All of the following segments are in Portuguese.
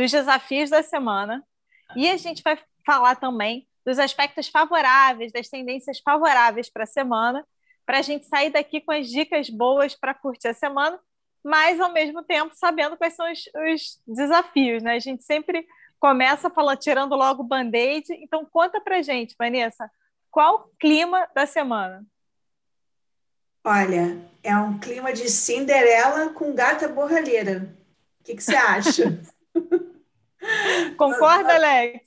dos desafios da semana e a gente vai falar também dos aspectos favoráveis, das tendências favoráveis para a semana, para a gente sair daqui com as dicas boas para curtir a semana, mas ao mesmo tempo sabendo quais são os, os desafios, né? A gente sempre começa falando, tirando logo o band-aid. Então, conta para gente, Vanessa, qual o clima da semana? Olha, é um clima de Cinderela com gata borralheira. O que, que você acha? Concorda, Alex?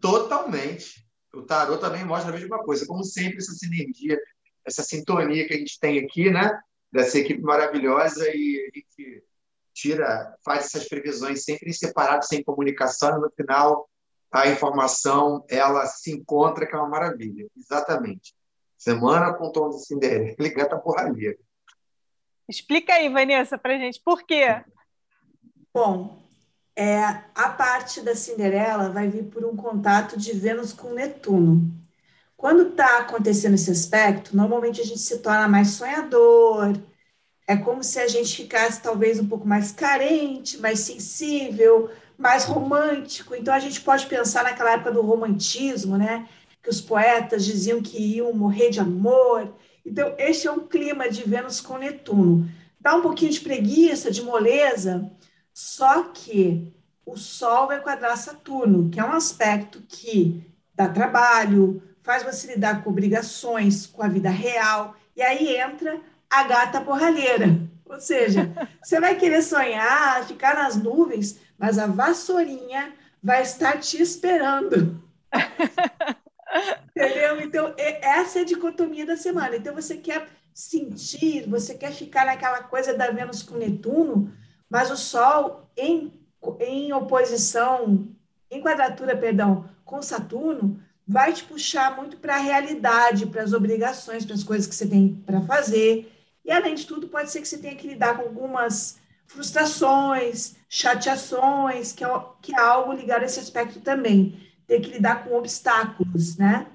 Totalmente. O tarot também mostra a mesma coisa. Como sempre, essa sinergia, essa sintonia que a gente tem aqui, né? Dessa equipe maravilhosa e a gente tira, faz essas previsões sempre em separado, sem comunicação, e no final a informação ela se encontra, que é uma maravilha. Exatamente. Semana com tom de Cinderela e gata porralheira. Explica aí, Vanessa, para gente, por quê? Bom, é, a parte da Cinderela vai vir por um contato de Vênus com Netuno. Quando está acontecendo esse aspecto, normalmente a gente se torna mais sonhador, é como se a gente ficasse talvez um pouco mais carente, mais sensível, mais romântico. Então a gente pode pensar naquela época do romantismo, né? Que os poetas diziam que iam morrer de amor. Então, este é um clima de Vênus com Netuno. Dá um pouquinho de preguiça, de moleza, só que o Sol vai quadrar Saturno, que é um aspecto que dá trabalho, faz você lidar com obrigações, com a vida real, e aí entra a gata borralheira. Ou seja, você vai querer sonhar, ficar nas nuvens, mas a vassourinha vai estar te esperando. Entendeu? Então, essa é a dicotomia da semana. Então, você quer sentir, você quer ficar naquela coisa da Vênus com Netuno, mas o Sol em, em oposição, em quadratura, perdão, com Saturno, vai te puxar muito para a realidade, para as obrigações, para as coisas que você tem para fazer. E, além de tudo, pode ser que você tenha que lidar com algumas frustrações, chateações, que é, que é algo ligado a esse aspecto também. Ter que lidar com obstáculos, né?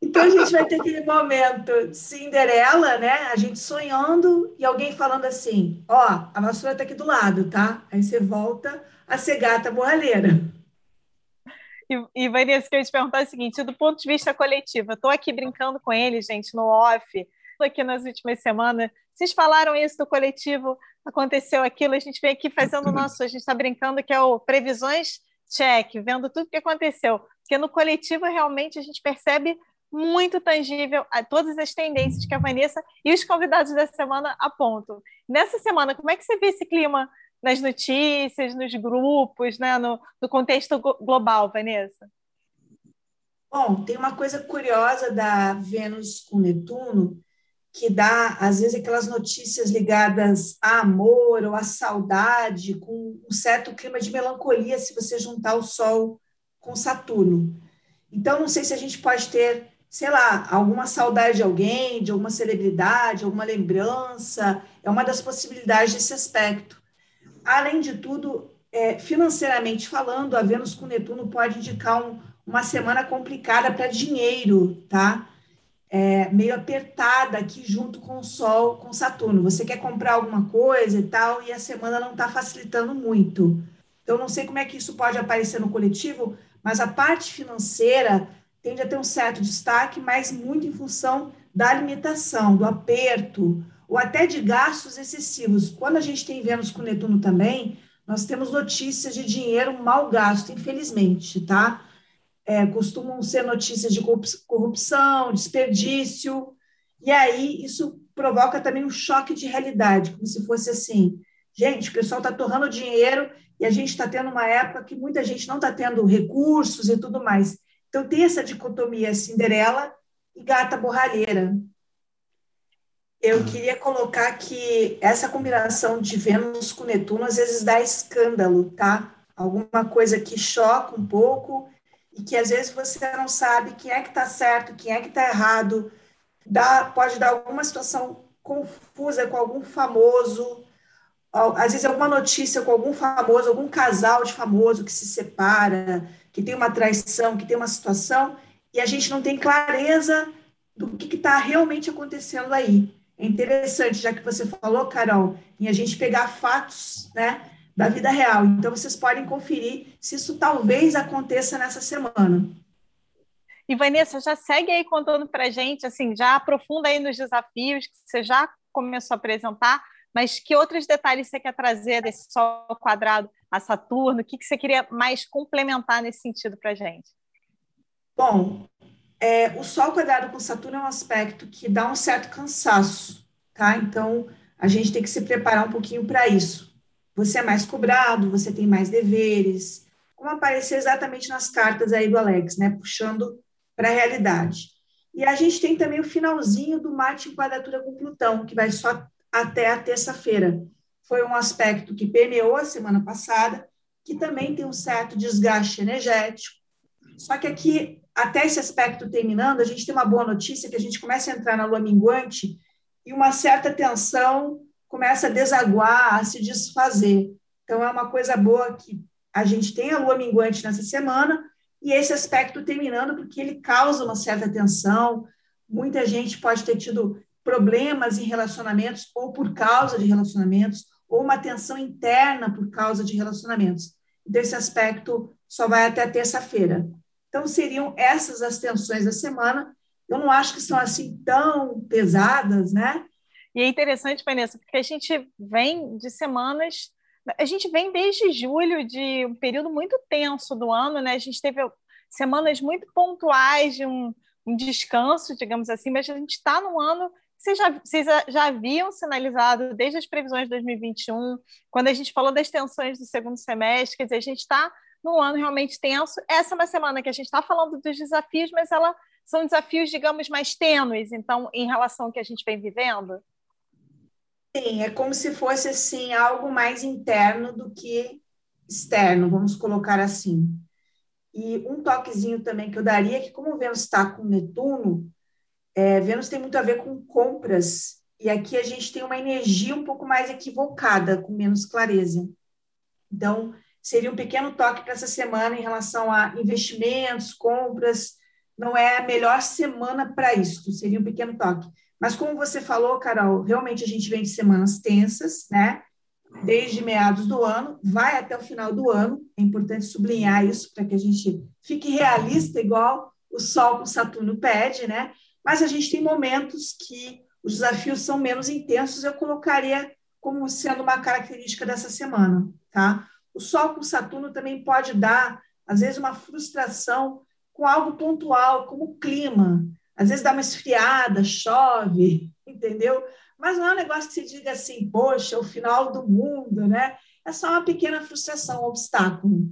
Então a gente vai ter aquele momento de Cinderela, né? A gente sonhando e alguém falando assim: ó, a vassoura tá aqui do lado, tá? Aí você volta a ser gata borralheira. E, e Vanessa, que eu ia te perguntar é o seguinte: do ponto de vista coletivo, eu estou aqui brincando com ele, gente, no off, aqui nas últimas semanas. Vocês falaram isso do coletivo, aconteceu aquilo, a gente vem aqui fazendo o nosso, a gente está brincando que é o previsões check, vendo tudo que aconteceu. Porque no coletivo realmente a gente percebe muito tangível a todas as tendências que a Vanessa e os convidados da semana apontam. Nessa semana, como é que você vê esse clima nas notícias, nos grupos, né, no, no contexto global, Vanessa? Bom, tem uma coisa curiosa da Vênus com Netuno, que dá, às vezes, aquelas notícias ligadas a amor ou a saudade, com um certo clima de melancolia, se você juntar o Sol com Saturno. Então, não sei se a gente pode ter sei lá, alguma saudade de alguém, de alguma celebridade, alguma lembrança, é uma das possibilidades desse aspecto. Além de tudo, é, financeiramente falando, a Vênus com Netuno pode indicar um, uma semana complicada para dinheiro, tá? É, meio apertada aqui junto com o Sol, com Saturno. Você quer comprar alguma coisa e tal, e a semana não está facilitando muito. Então, não sei como é que isso pode aparecer no coletivo, mas a parte financeira tende a ter um certo destaque, mas muito em função da limitação, do aperto, ou até de gastos excessivos. Quando a gente tem Vênus com Netuno também, nós temos notícias de dinheiro mal gasto, infelizmente, tá? É, costumam ser notícias de corrupção, desperdício, e aí isso provoca também um choque de realidade, como se fosse assim, gente, o pessoal está torrando dinheiro e a gente está tendo uma época que muita gente não está tendo recursos e tudo mais. Então, tem essa dicotomia Cinderela e gata borralheira. Eu queria colocar que essa combinação de Vênus com Netuno às vezes dá escândalo, tá? alguma coisa que choca um pouco e que às vezes você não sabe quem é que está certo, quem é que está errado, dá, pode dar alguma situação confusa com algum famoso, às vezes alguma notícia com algum famoso, algum casal de famoso que se separa, que tem uma traição, que tem uma situação, e a gente não tem clareza do que está realmente acontecendo aí. É interessante, já que você falou, Carol, em a gente pegar fatos né, da vida real. Então, vocês podem conferir se isso talvez aconteça nessa semana. E Vanessa, já segue aí contando para gente, assim, já aprofunda aí nos desafios que você já começou a apresentar, mas que outros detalhes você quer trazer desse Sol quadrado a Saturno? O que, que você queria mais complementar nesse sentido para gente? Bom, é, o Sol quadrado com Saturno é um aspecto que dá um certo cansaço, tá? Então, a gente tem que se preparar um pouquinho para isso. Você é mais cobrado, você tem mais deveres, como apareceu exatamente nas cartas aí do Alex, né? Puxando para a realidade. E a gente tem também o finalzinho do Marte em quadratura com Plutão, que vai só até a terça-feira. Foi um aspecto que permeou a semana passada, que também tem um certo desgaste energético. Só que aqui, até esse aspecto terminando, a gente tem uma boa notícia que a gente começa a entrar na lua minguante e uma certa tensão começa a desaguar, a se desfazer. Então, é uma coisa boa que a gente tem a lua minguante nessa semana, e esse aspecto terminando porque ele causa uma certa tensão. Muita gente pode ter tido problemas em relacionamentos ou por causa de relacionamentos, ou uma tensão interna por causa de relacionamentos. Desse aspecto só vai até terça-feira. Então, seriam essas as tensões da semana. Eu não acho que são assim tão pesadas, né? E é interessante, Vanessa, porque a gente vem de semanas a gente vem desde julho de um período muito tenso do ano, né? A gente teve semanas muito pontuais de um, um descanso, digamos assim, mas a gente está no ano vocês já, vocês já haviam sinalizado desde as previsões de 2021, quando a gente falou das tensões do segundo semestre, quer dizer, a gente está num ano realmente tenso. Essa é uma semana que a gente está falando dos desafios, mas ela são desafios, digamos, mais tênues, então, em relação ao que a gente vem vivendo. Sim, é como se fosse assim algo mais interno do que externo, vamos colocar assim. E um toquezinho também que eu daria é que como Vênus está com Netuno, é, Vênus tem muito a ver com compras, e aqui a gente tem uma energia um pouco mais equivocada, com menos clareza. Então, seria um pequeno toque para essa semana em relação a investimentos, compras. Não é a melhor semana para isso, seria um pequeno toque. Mas como você falou, Carol, realmente a gente vem de semanas tensas, né? Desde meados do ano, vai até o final do ano. É importante sublinhar isso para que a gente fique realista, igual o Sol com Saturno pede, né? Mas a gente tem momentos que os desafios são menos intensos, eu colocaria como sendo uma característica dessa semana, tá? O Sol com Saturno também pode dar, às vezes, uma frustração com algo pontual, como o clima. Às vezes dá uma esfriada, chove, entendeu? Mas não é um negócio que se diga assim, poxa, é o final do mundo, né? É só uma pequena frustração, um obstáculo.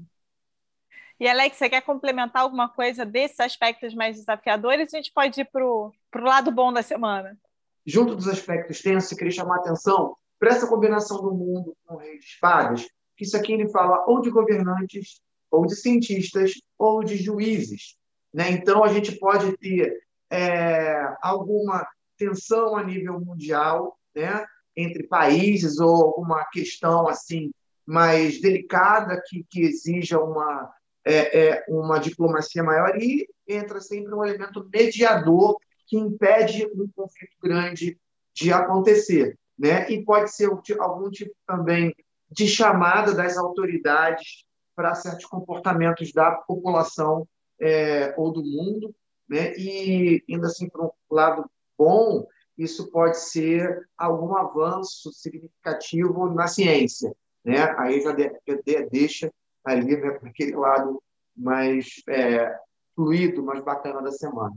E, Alex, você quer complementar alguma coisa desses aspectos mais desafiadores? A gente pode ir para o lado bom da semana. Junto dos aspectos tensos, eu queria chamar a atenção para essa combinação do mundo com o rei de espadas, que isso aqui ele fala ou de governantes, ou de cientistas, ou de juízes. Né? Então, a gente pode ter é, alguma tensão a nível mundial, né, entre países ou alguma questão assim mais delicada que, que exija uma é, é, uma diplomacia maior e entra sempre um elemento mediador que impede um conflito grande de acontecer, né? E pode ser algum tipo também de chamada das autoridades para certos comportamentos da população é, ou do mundo né? E, indo assim para um lado bom, isso pode ser algum avanço significativo na ciência. Né? Aí já, de, já deixa ali né, para aquele lado mais é, fluido, mais bacana da semana.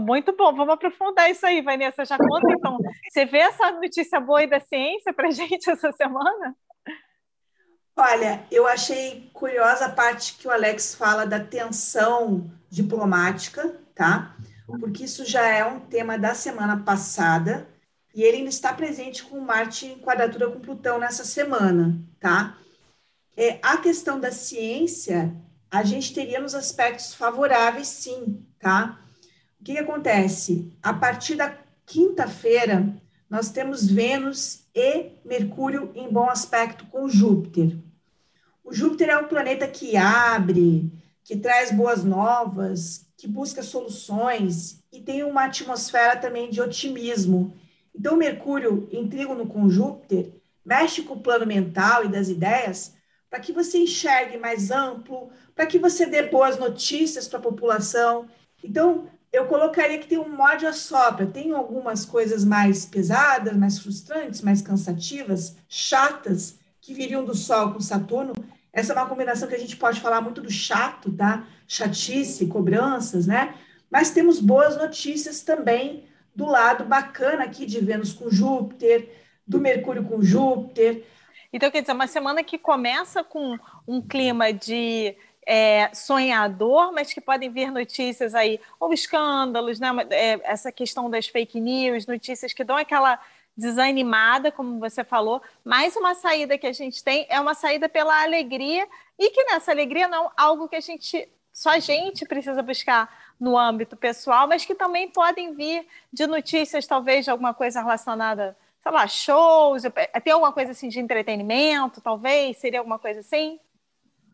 muito bom, vamos aprofundar isso aí, Vanessa. Já conta então. Você vê essa notícia boa aí da ciência para gente essa semana? Olha, eu achei curiosa a parte que o Alex fala da tensão diplomática, tá? Porque isso já é um tema da semana passada e ele ainda está presente com Marte em quadratura com Plutão nessa semana, tá? É, a questão da ciência, a gente teria nos aspectos favoráveis, sim, tá? O que, que acontece? A partir da quinta-feira, nós temos Vênus e Mercúrio em bom aspecto com Júpiter. O Júpiter é um planeta que abre, que traz boas novas, que busca soluções e tem uma atmosfera também de otimismo. Então, Mercúrio em trígono com Júpiter mexe com o plano mental e das ideias para que você enxergue mais amplo, para que você dê boas notícias para a população. Então, eu colocaria que tem um mod a sopra, tem algumas coisas mais pesadas, mais frustrantes, mais cansativas, chatas, que viriam do Sol com Saturno. Essa é uma combinação que a gente pode falar muito do chato, tá? Chatice, cobranças, né? Mas temos boas notícias também do lado bacana aqui de Vênus com Júpiter, do Mercúrio com Júpiter. Então, quer dizer, uma semana que começa com um clima de é, sonhador, mas que podem vir notícias aí, ou escândalos, né? É, essa questão das fake news, notícias que dão aquela desanimada, como você falou, mas uma saída que a gente tem é uma saída pela alegria, e que nessa alegria não é algo que a gente, só a gente precisa buscar no âmbito pessoal, mas que também podem vir de notícias, talvez, de alguma coisa relacionada, sei lá, shows, tem alguma coisa assim de entretenimento, talvez, seria alguma coisa assim?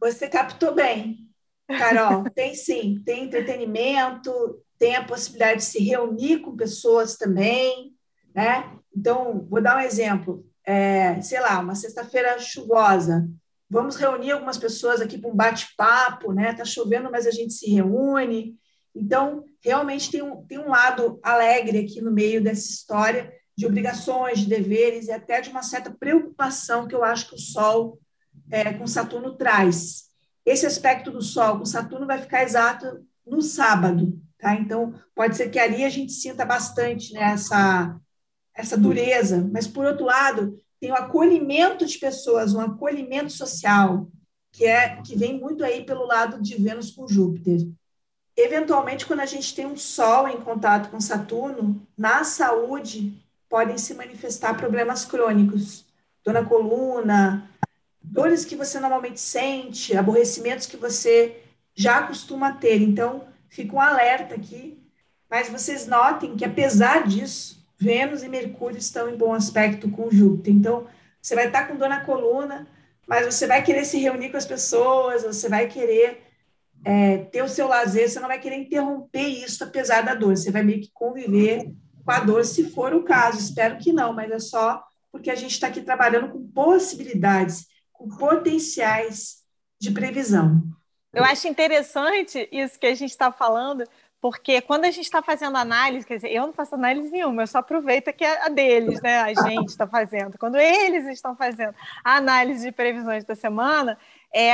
Você captou bem, Carol. tem sim, tem entretenimento, tem a possibilidade de se reunir com pessoas também, né? Então, vou dar um exemplo. É, sei lá, uma sexta-feira chuvosa. Vamos reunir algumas pessoas aqui para um bate-papo, né? Tá chovendo, mas a gente se reúne. Então, realmente tem um, tem um lado alegre aqui no meio dessa história de obrigações, de deveres e até de uma certa preocupação que eu acho que o Sol é, com Saturno traz. Esse aspecto do Sol com Saturno vai ficar exato no sábado, tá? Então, pode ser que ali a gente sinta bastante né, essa, essa dureza, mas, por outro lado, tem o acolhimento de pessoas, um acolhimento social, que é que vem muito aí pelo lado de Vênus com Júpiter. Eventualmente, quando a gente tem um Sol em contato com Saturno, na saúde podem se manifestar problemas crônicos, dor na coluna, dores que você normalmente sente, aborrecimentos que você já costuma ter. Então, fica um alerta aqui, mas vocês notem que, apesar disso, Vênus e Mercúrio estão em bom aspecto com Júpiter. Então, você vai estar com dor na coluna, mas você vai querer se reunir com as pessoas, você vai querer é, ter o seu lazer, você não vai querer interromper isso apesar da dor, você vai meio que conviver com a dor, se for o caso. Espero que não, mas é só porque a gente está aqui trabalhando com possibilidades com potenciais de previsão. Eu acho interessante isso que a gente está falando, porque quando a gente está fazendo análise, quer dizer, eu não faço análise nenhuma, eu só aproveito que é a deles, né? A gente está fazendo. Quando eles estão fazendo a análise de previsões da semana, é,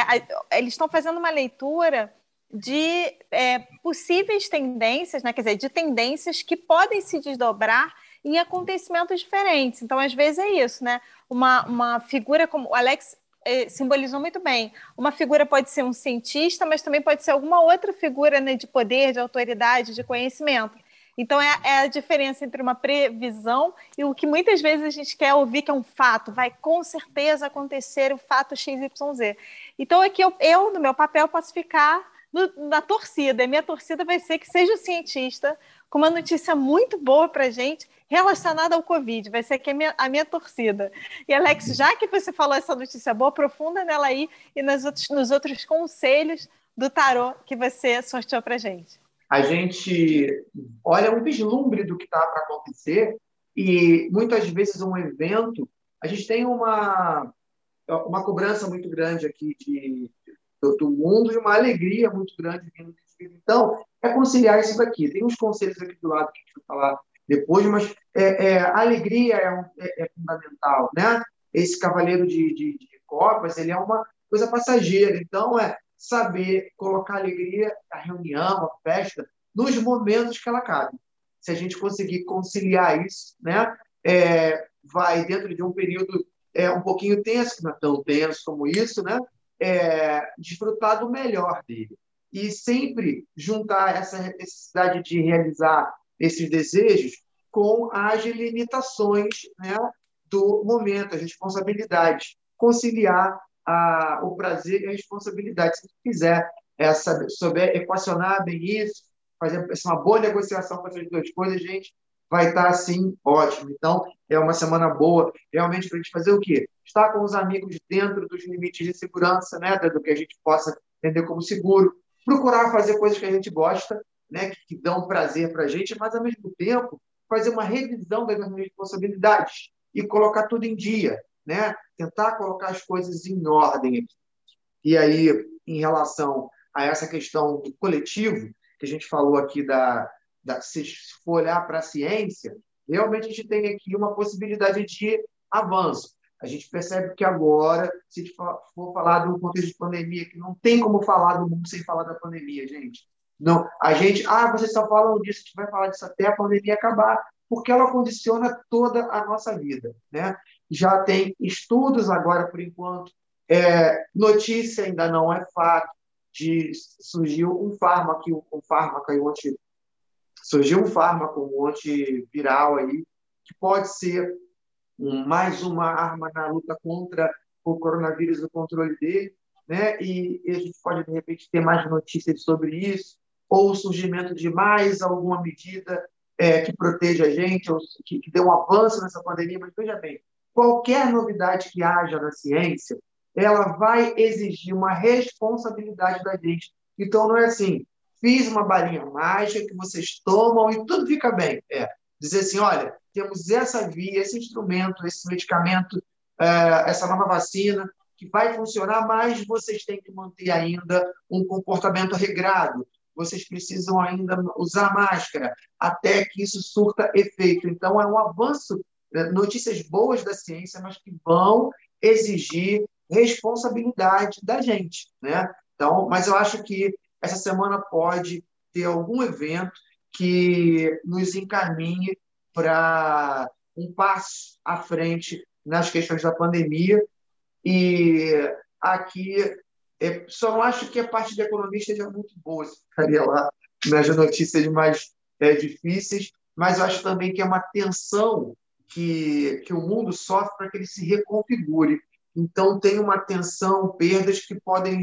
eles estão fazendo uma leitura de é, possíveis tendências, né? quer dizer, de tendências que podem se desdobrar em acontecimentos diferentes. Então, às vezes é isso, né? Uma, uma figura como o Alex é, simbolizou muito bem. Uma figura pode ser um cientista, mas também pode ser alguma outra figura né, de poder, de autoridade, de conhecimento. Então, é, é, a diferença entre uma previsão e o que muitas vezes a gente quer ouvir, que é um fato. Vai com certeza acontecer o fato XYZ. Então, aqui eu, eu no meu papel, posso ficar no, na torcida. E minha torcida vai ser que seja o cientista com uma notícia muito boa para gente relacionada ao Covid. Vai ser aqui a minha, a minha torcida. E, Alex, já que você falou essa notícia boa, aprofunda nela aí e nos outros, nos outros conselhos do tarô que você sorteou para gente. A gente olha um vislumbre do que está para acontecer e muitas vezes um evento, a gente tem uma, uma cobrança muito grande aqui de, do, do mundo e uma alegria muito grande vindo Então, é conciliar isso daqui. Tem uns conselhos aqui do lado que a gente vai falar depois, mas é, é, a alegria é, é, é, fundamental, né? Esse cavaleiro de, de, de, copas, ele é uma coisa passageira, então é saber colocar a alegria, a reunião, a festa, nos momentos que ela cabe. Se a gente conseguir conciliar isso, né? É, vai dentro de um período é, um pouquinho tenso, que não é tão tenso como isso, né? É, desfrutar do melhor dele. E sempre juntar essa necessidade de realizar esses desejos com as limitações né, do momento, as responsabilidades. Conciliar a, o prazer e a responsabilidade. Se quiser essa, souber equacionar bem isso, fazer uma boa negociação com essas duas coisas, gente, vai estar assim ótimo. Então, é uma semana boa, realmente, para a gente fazer o quê? Estar com os amigos dentro dos limites de segurança, né, do que a gente possa entender como seguro, procurar fazer coisas que a gente gosta, né, que, que dão prazer para a gente, mas, ao mesmo tempo, fazer uma revisão das nossas responsabilidades e colocar tudo em dia, né? tentar colocar as coisas em ordem. E aí, em relação a essa questão do coletivo, que a gente falou aqui da, se for olhar para a ciência, realmente a gente tem aqui uma possibilidade de avanço. A gente percebe que agora, se for falar um contexto de pandemia, que não tem como falar do mundo sem falar da pandemia, gente. Não, a gente, ah, vocês só falam disso, a gente vai falar disso até a pandemia acabar, porque ela condiciona toda a nossa vida, né? Já tem estudos agora, por enquanto, é, notícia ainda não é fato, de surgiu um fármaco, um fármaco um anti, surgiu um fármaco, um antiviral aí, que pode ser um, mais uma arma na luta contra o coronavírus, o controle dele, né? E, e a gente pode de repente ter mais notícias sobre isso, ou o surgimento de mais alguma medida é, que proteja a gente, ou que, que dê um avanço nessa pandemia. Mas veja bem, qualquer novidade que haja na ciência, ela vai exigir uma responsabilidade da gente. Então, não é assim, fiz uma balinha mágica que vocês tomam e tudo fica bem. É dizer assim, olha, temos essa via, esse instrumento, esse medicamento, é, essa nova vacina que vai funcionar, mas vocês têm que manter ainda um comportamento regrado. Vocês precisam ainda usar máscara até que isso surta efeito. Então, é um avanço, né, notícias boas da ciência, mas que vão exigir responsabilidade da gente, né? Então, mas eu acho que essa semana pode ter algum evento que nos encaminhe para um passo à frente nas questões da pandemia. E aqui, é, só não acho que a parte de economia esteja muito boa, se ficaria lá nas notícias mais é, difíceis, mas eu acho também que é uma tensão que, que o mundo sofre para que ele se reconfigure. Então, tem uma tensão, perdas que podem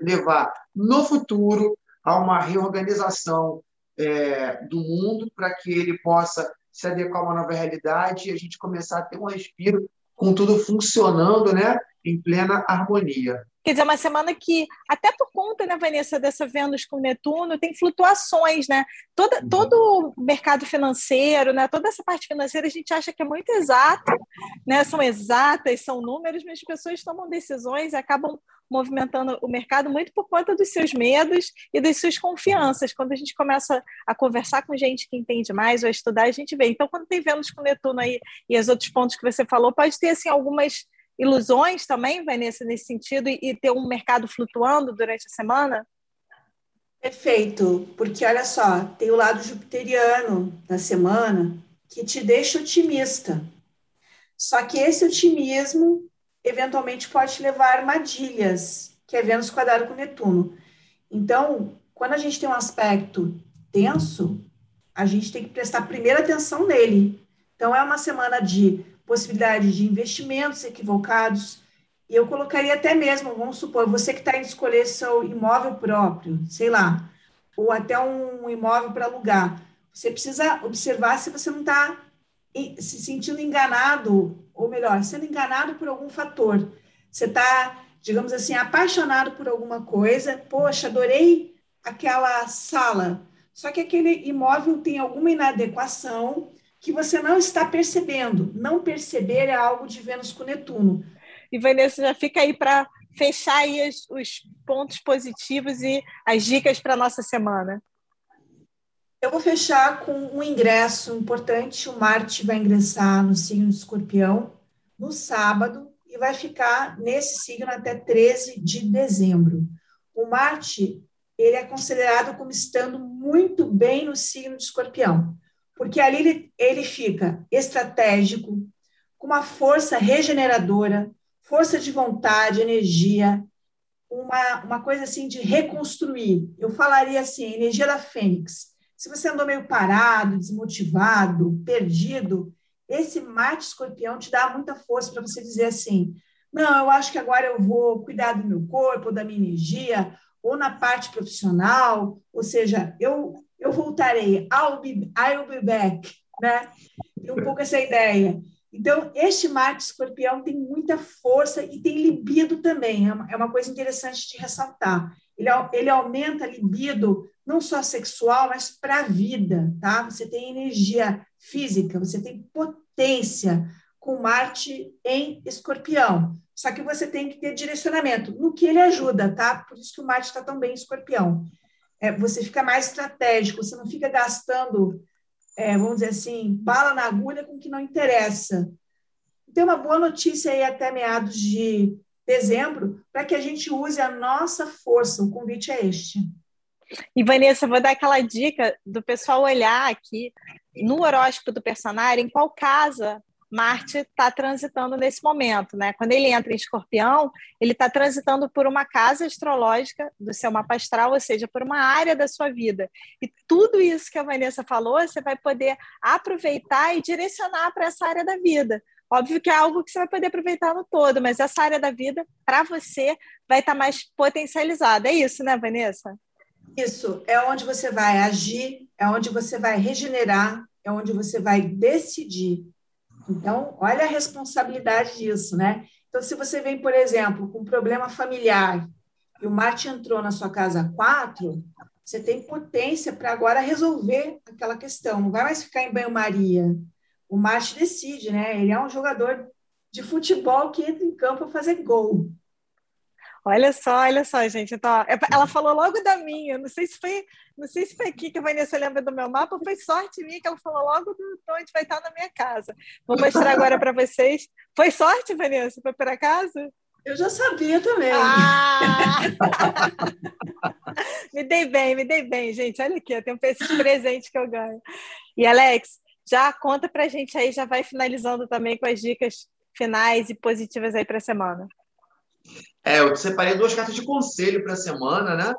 levar no futuro a uma reorganização é, do mundo para que ele possa se adequar a uma nova realidade e a gente começar a ter um respiro com tudo funcionando né, em plena harmonia. Quer dizer, uma semana que, até por conta, né, Vanessa, dessa Vênus com Netuno, tem flutuações, né? Toda, uhum. todo o mercado financeiro, né, toda essa parte financeira a gente acha que é muito exato, né? São exatas, são números, mas as pessoas tomam decisões e acabam movimentando o mercado muito por conta dos seus medos e das suas confianças. Quando a gente começa a conversar com gente que entende mais ou a estudar, a gente vê. Então, quando tem Vênus com Netuno aí e os outros pontos que você falou, pode ter assim algumas ilusões também, Vanessa, nesse sentido, e, ter um mercado flutuando durante a semana? Perfeito, porque olha só, tem o lado jupiteriano da semana que te deixa otimista. Só que esse otimismo eventualmente pode te levar a armadilhas, que é Vênus quadrado com Netuno. Então, quando a gente tem um aspecto tenso, a gente tem que prestar primeira atenção nele. Então, é uma semana de possibilidade de investimentos equivocados. E eu colocaria até mesmo, vamos supor, você que está indo escolher seu imóvel próprio, sei lá, ou até um imóvel para alugar. Você precisa observar se você não está se sentindo enganado, ou melhor, sendo enganado por algum fator. Você está, digamos assim, apaixonado por alguma coisa, poxa, adorei aquela sala, só que aquele imóvel tem alguma inadequação, que você não está percebendo. Não perceber é algo de Vênus com Netuno. E Vanessa já fica aí para fechar aí os, os, pontos positivos e as dicas para a nossa semana. Eu vou fechar com um ingresso importante. O Marte vai ingressar no signo de escorpião no sábado e vai ficar nesse signo até 13 de dezembro. O Marte ele é considerado como estando muito bem no signo de escorpião porque ali ele, ele fica estratégico, com uma força regeneradora, força de vontade, energia, uma, uma coisa assim de reconstruir. Eu falaria assim, energia da fênix. Se você andou meio parado, desmotivado, perdido, esse Marte escorpião te dá muita força para você dizer assim: não, eu acho que agora eu vou cuidar do meu corpo, da minha energia, ou na parte profissional, ou seja, eu, eu voltarei, I'll be, I'll be back, né? Tem um pouco essa ideia. Então, este Marte escorpião tem muita força e tem libido também, é uma, é coisa interessante de ressaltar. Ele, ele aumenta a libido não só sexual, mas para a vida, tá? Você tem energia física, você tem potência com Marte em escorpião. Só que você tem que ter direcionamento, no que ele ajuda, tá? Por isso que o Marte está tão bem em escorpião. É, você fica mais estratégico, você não fica gastando é, vamos dizer assim, bala na agulha com o que não interessa. Tem uma boa notícia aí até meados de dezembro para que a gente use a nossa força. O convite é este. E Vanessa, vou dar aquela dica do pessoal olhar aqui no horóscopo do personagem em qual casa Marte está transitando nesse momento, né? Quando ele entra em Escorpião, ele está transitando por uma casa astrológica do seu mapa astral, ou seja, por uma área da sua vida. E tudo isso que a Vanessa falou, você vai poder aproveitar e direcionar para essa área da vida. Óbvio que é algo que você vai poder aproveitar no todo, mas essa área da vida, para você, vai estar tá mais potencializada. É isso, né, Vanessa? Isso, é onde você vai agir, é onde você vai regenerar, é onde você vai decidir então, olha a responsabilidade disso, né? Então, se você vem, por exemplo, com um problema familiar e o Marte entrou na sua casa 4, você tem potência para agora resolver aquela questão. Não vai mais ficar em banho-maria. O Marte decide, né? Ele é um jogador de futebol que entra em campo para fazer gol. Olha só, olha só, gente. Então, ela falou logo da minha. Não sei se foi, não sei se foi aqui que a Vanessa lembra do meu mapa, foi sorte minha que ela falou logo do onde vai estar na minha casa. Vou mostrar agora para vocês. Foi sorte, Vanessa? Foi por acaso? Eu já sabia também. Ah! me dei bem, me dei bem, gente. Olha aqui, eu tenho esses presentes que eu ganho. E Alex, já conta pra gente aí, já vai finalizando também com as dicas finais e positivas aí para a semana. É, eu separei duas cartas de conselho para a semana, né?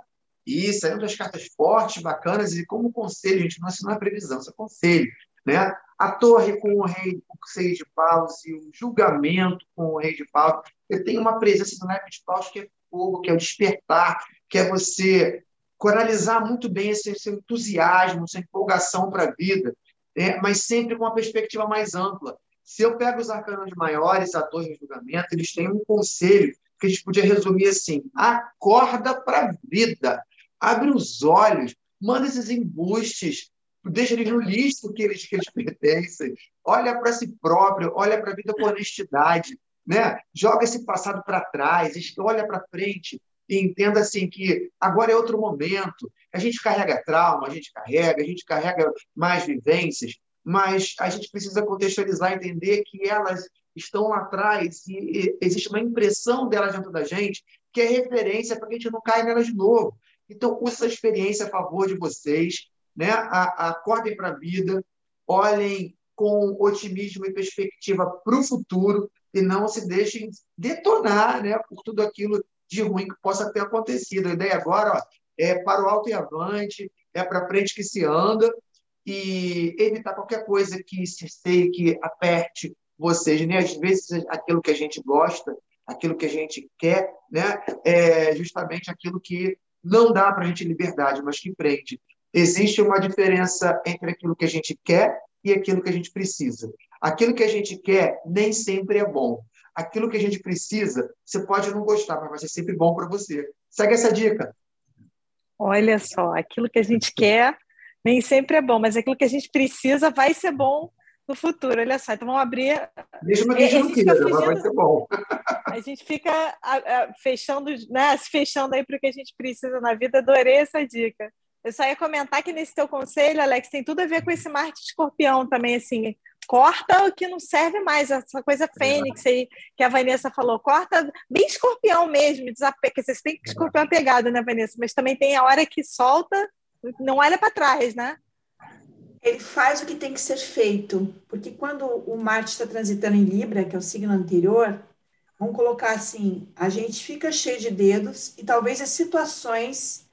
E saíram duas cartas fortes, bacanas, e como conselho, gente, não, não é previsão, isso é conselho, né? A torre com o rei com seis de paus e o julgamento com o rei de paus. Eu tenho uma presença do naipe de paus que é fogo, que é o despertar, que é você canalizar muito bem esse seu entusiasmo, essa empolgação para a vida, né? mas sempre com uma perspectiva mais ampla. Se eu pego os arcanos maiores, a torre e o julgamento, eles têm um conselho que a gente podia resumir assim: acorda para a vida, abre os olhos, manda esses embustes, deixa eles no lixo que eles, que eles pertencem, olha para si próprio, olha para a vida com honestidade, né? joga esse passado para trás, olha para frente e entenda assim que agora é outro momento. A gente carrega trauma, a gente carrega, a gente carrega mais vivências, mas a gente precisa contextualizar, entender que elas estão lá atrás e, existe uma impressão delas dentro da gente que é referência para que a gente não caia nelas de novo. Então, use essa experiência a favor de vocês, né? acordem para a vida, olhem com otimismo e perspectiva para o futuro e não se deixem detonar né, por tudo aquilo de ruim que possa ter acontecido. A ideia agora ó, é para o alto e avante, é para frente que se anda e evitar qualquer coisa que se que aperte vocês, né? Às vezes aquilo que a gente gosta, aquilo que a gente quer, né? É justamente aquilo que não dá para a gente liberdade, mas que prende. Existe uma diferença entre aquilo que a gente quer e aquilo que a gente precisa. Aquilo que a gente quer nem sempre é bom. Aquilo que a gente precisa, você pode não gostar, mas vai ser sempre bom para você. Segue essa dica. Olha só, aquilo que a gente quer nem sempre é bom, mas aquilo que a gente precisa vai ser bom no futuro. Olha só, então vamos abrir. Mesmo que a gente não queira, mas vai ser bom. A gente fica fechando, né, se fechando aí para o que a gente precisa na vida. Adorei essa dica. Eu só ia comentar que nesse teu conselho, Alex, tem tudo a ver com esse Marte Escorpião também, assim. Corta o que não serve mais, essa coisa fênix aí que a Vanessa falou. Corta bem escorpião mesmo, desapega. Vocês têm escorpião pegado, né, Vanessa? Mas também tem a hora que solta, não olha para trás, né? Ele faz o que tem que ser feito, porque quando o Marte está transitando em Libra, que é o signo anterior, vamos colocar assim, a gente fica cheio de dedos e talvez as situações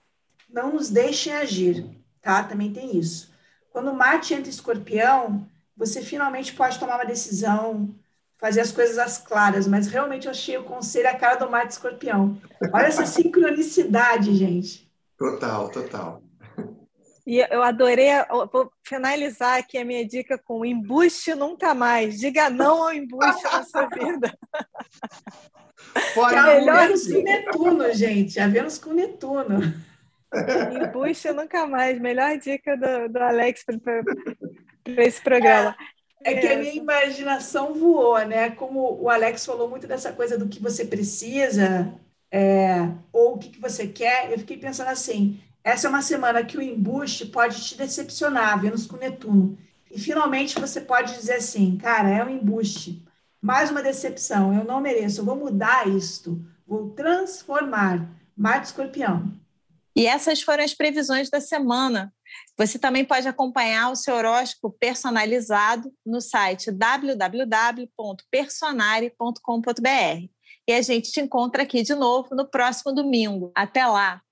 não nos deixem agir, tá? Também tem isso. Quando o Marte entra em Escorpião, você finalmente pode tomar uma decisão, fazer as coisas às claras, mas realmente eu achei o conselho a cara do Marte Escorpião. Olha essa sincronicidade, gente. Total, total. E eu adorei, vou finalizar aqui a minha dica com embuste nunca mais. Diga não ao embuste na sua vida. Pode é a melhor... Vênus com Netuno, gente. A Vênus com Netuno. Embuste nunca mais. Melhor dica do, do Alex para esse programa. É, é que a minha imaginação voou, né? Como o Alex falou muito dessa coisa do que você precisa é, ou o que, que você quer, eu fiquei pensando assim: essa é uma semana que o embuste pode te decepcionar, Vênus com Netuno. E finalmente você pode dizer assim, cara, é um embuste, mais uma decepção, eu não mereço, eu vou mudar isto, vou transformar. Marte Escorpião. E essas foram as previsões da semana. Você também pode acompanhar o seu horóscopo personalizado no site www.personare.com.br. E a gente te encontra aqui de novo no próximo domingo. Até lá!